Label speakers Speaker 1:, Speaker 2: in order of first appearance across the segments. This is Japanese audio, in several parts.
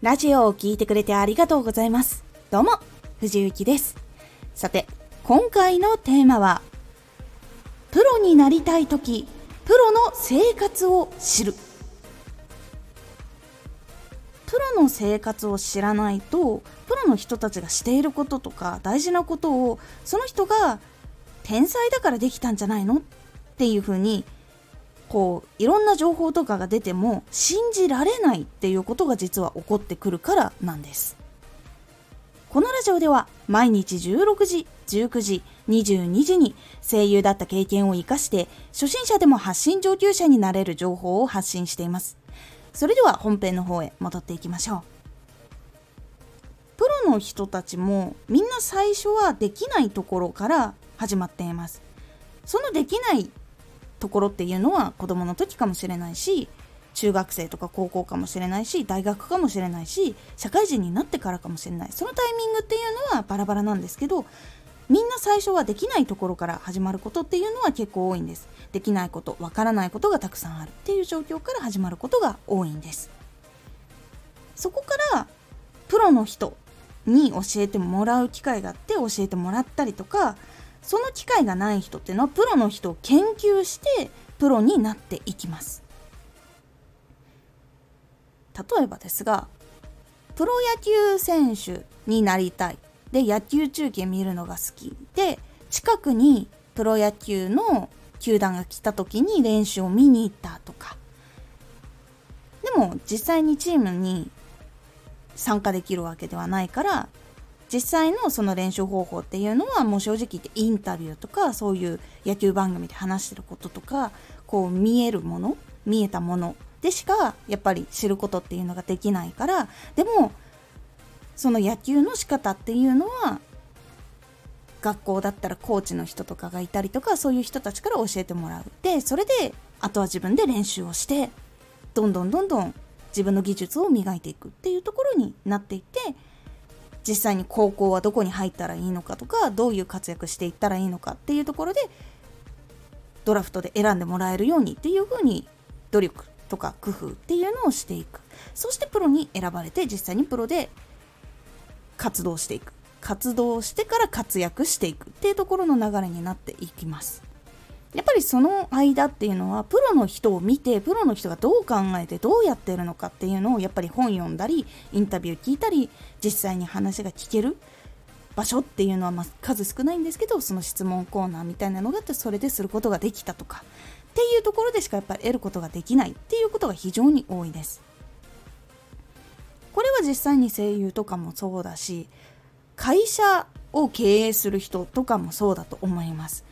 Speaker 1: ラジオを聴いてくれてありがとうございます。どうも、藤幸です。さて、今回のテーマは、プロになりたいとき、プロの生活を知る。プロの生活を知らないと、プロの人たちがしていることとか大事なことを、その人が天才だからできたんじゃないの？っていうふうにこういろんな情報とかが出ても信じられないっていうことが実は起こってくるからなんです。このラジオでは毎日16時19時22時に声優だった経験を生かして初心者でも発信上級者になれる情報を発信しています。それでは本編の方へ戻っていきましょう。プロの人たちもみんな最初はできないところから始まっています。そのできないところっていうのは子供の時かもしれないし中学生とか高校かもしれないし大学かもしれないし社会人になってからかもしれない。そのタイミングっていうのはバラバラなんですけどみんな最初はできないところから始まることっていうのは結構多いんです。できないことわからないことがたくさんあるっていう状況から始まることが多いんです。そこからプロの人に教えてもらう機会があって教えてもらったりとかその機会がない人っていうのはプロの人を研究してプロになっていきます。例えばですがプロ野球選手になりたい。で野球中継見るのが好き。で近くにプロ野球の球団が来た時に練習を見に行ったとか。でも実際にチームに参加できるわけではないから実際のその練習方法っていうのはもう正直言ってインタビューとかそういう野球番組で話してることとかこう見えるもの見えたものでしかやっぱり知ることっていうのができないからでもその野球の仕方っていうのは学校だったらコーチの人とかがいたりとかそういう人たちから教えてもらう。でそれであとは自分で練習をしてどんどんどんどん自分の技術を磨いていくっていうところになっていって実際に高校はどこに入ったらいいのかとかどういう活躍していったらいいのかっていうところでドラフトで選んでもらえるようにっていうふうに努力とか工夫っていうのをしていく。そしてプロに選ばれて実際にプロで活動していく。活動してから活躍していくっていうところの流れになっていきます。やっぱりその間っていうのはプロの人を見てプロの人がどう考えてどうやってるのかっていうのをやっぱり本読んだりインタビュー聞いたり実際に話が聞ける場所っていうのはま数少ないんですけどその質問コーナーみたいなのがあってそれですることができたとかっていうところでしかやっぱり得ることができないっていうことが非常に多いです。これは実際に声優とかもそうだし会社を経営する人とかもそうだと思います。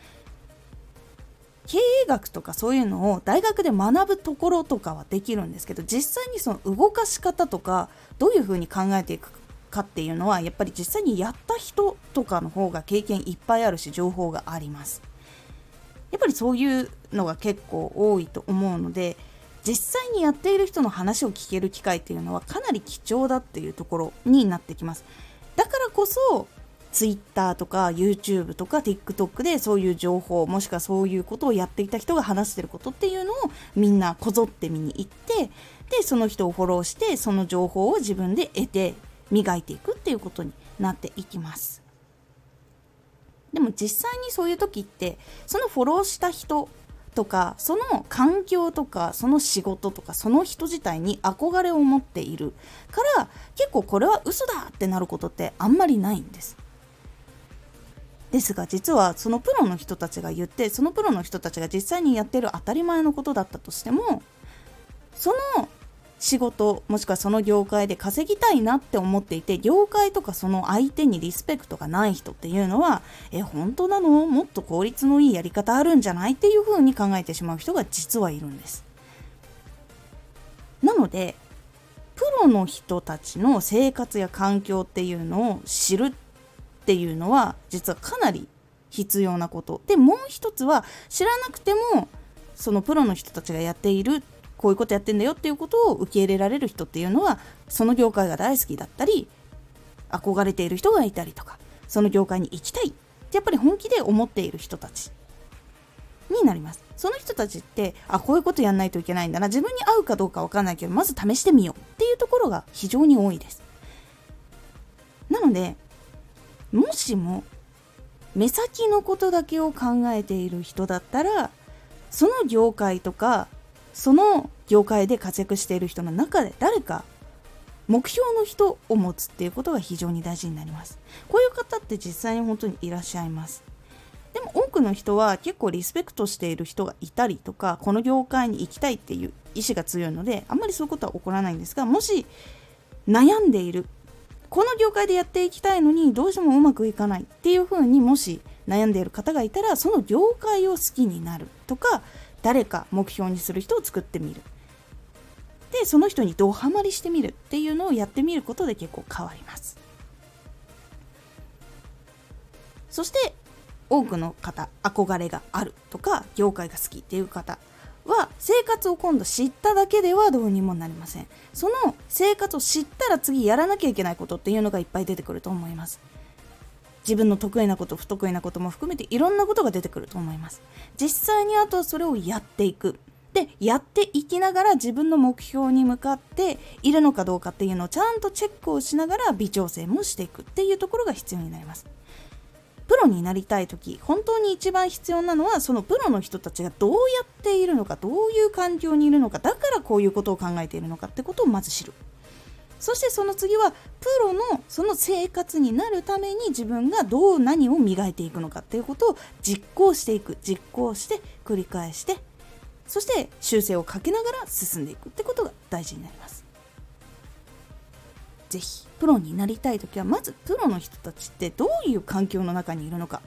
Speaker 1: 経営学とかそういうのを大学で学ぶところとかはできるんですけど実際にその動かし方とかどういうふうに考えていくかっていうのはやっぱり実際にやった人とかの方が経験いっぱいあるし情報があります。やっぱりそういうのが結構多いと思うので実際にやっている人の話を聞ける機会っていうのはかなり貴重だっていうところになってきます。だからこそ Twitter とか YouTube とか TikTok でそういう情報もしくはそういうことをやっていた人が話してることっていうのをみんなこぞって見に行ってでその人をフォローしてその情報を自分で得て磨いていくっていうことになっていきます。でも実際にそういう時ってそのフォローした人とかその環境とかその仕事とかその人自体に憧れを持っているから結構これは嘘だってなることってあんまりないんです。ですが実はそのプロの人たちが言ってそのプロの人たちが実際にやってる当たり前のことだったとしてもその仕事もしくはその業界で稼ぎたいなって思っていて業界とかその相手にリスペクトがない人っていうのはえ本当なの？もっと効率のいいやり方あるんじゃないっていうふうに考えてしまう人が実はいるんです。なのでプロの人たちの生活や環境っていうのを知るっていうのは実はかなり必要なこと。でもう一つは知らなくてもそのプロの人たちがやっているこういうことやってんだよっていうことを受け入れられる人っていうのはその業界が大好きだったり憧れている人がいたりとかその業界に行きたいってやっぱり本気で思っている人たちになります。その人たちってあこういうことやんないといけないんだな自分に合うかどうかわかんないけどまず試してみようっていうところが非常に多いです。なのでもしも目先のことだけを考えている人だったらその業界とかその業界で活躍している人の中で誰か目標の人を持つっていうことが非常に大事になります。こういう方って実際に本当にいらっしゃいます。でも多くの人は結構リスペクトしている人がいたりとかこの業界に行きたいっていう意志が強いのであんまりそういうことは起こらないんですがもし悩んでいるこの業界でやっていきたいのにどうしてもうまくいかないっていうふうにもし悩んでいる方がいたらその業界を好きになるとか誰か目標にする人を作ってみる。でその人にドハマりしてみるっていうのをやってみることで結構変わります。そして多くの方憧れがあるとか業界が好きっていう方は生活を今度知っただけではどうにもなりません。その生活を知ったら次やらなきゃいけないことっていうのがいっぱい出てくると思います。自分の得意なこと不得意なことも含めていろんなことが出てくると思います。実際にあとはそれをやっていく。でやっていきながら自分の目標に向かっているのかどうかっていうのをちゃんとチェックをしながら微調整もしていくっていうところが必要になります。プロになりたい時本当に一番必要なのはそのプロの人たちがどうやっているのかどういう環境にいるのかだからこういうことを考えているのかってことをまず知る。そしてその次はプロのその生活になるために自分がどう何を磨いていくのかっていうことを実行していく。実行して繰り返してそして修正をかけながら進んでいくってことが大事になります。ぜひプロになりたい時はまずプロの人たちってどういう環境の中にいるのか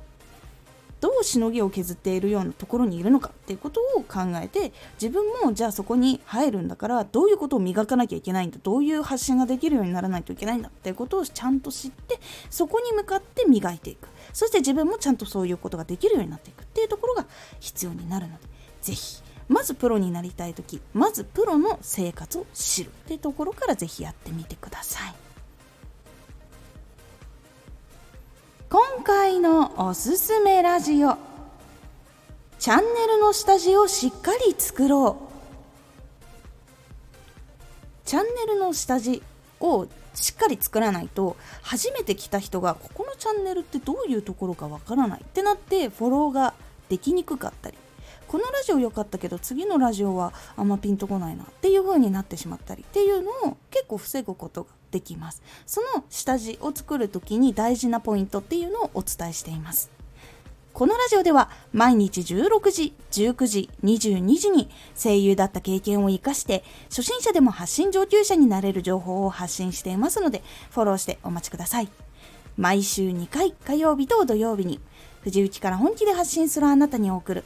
Speaker 1: どうしのぎを削っているようなところにいるのかっていうことを考えて自分もじゃあそこに入るんだからどういうことを磨かなきゃいけないんだどういう発信ができるようにならないといけないんだっていうことをちゃんと知ってそこに向かって磨いていく。そして自分もちゃんとそういうことができるようになっていくっていうところが必要になるのでぜひまずプロになりたい時まずプロの生活を知るってところからぜひやってみてください。今回のおすすめラジオチャンネルの下地をしっかり作ろうチャンネルの下地をしっかり作らないと初めて来た人がここのチャンネルってどういうところかわからないってなってフォローができにくかったりこのラジオ良かったけど次のラジオはあんまピンとこないなっていう風になってしまったりっていうのを結構防ぐことができますその下地を作る時に大事なポイントっていうのをお伝えしていますこのラジオでは毎日16時、19時、22時に声優だった経験を活かして初心者でも発信上級者になれる情報を発信していますのでフォローしてお待ちください。毎週2回火曜日と土曜日に藤内から本気で発信するあなたに送る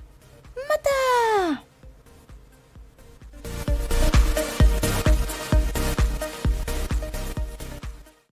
Speaker 1: また。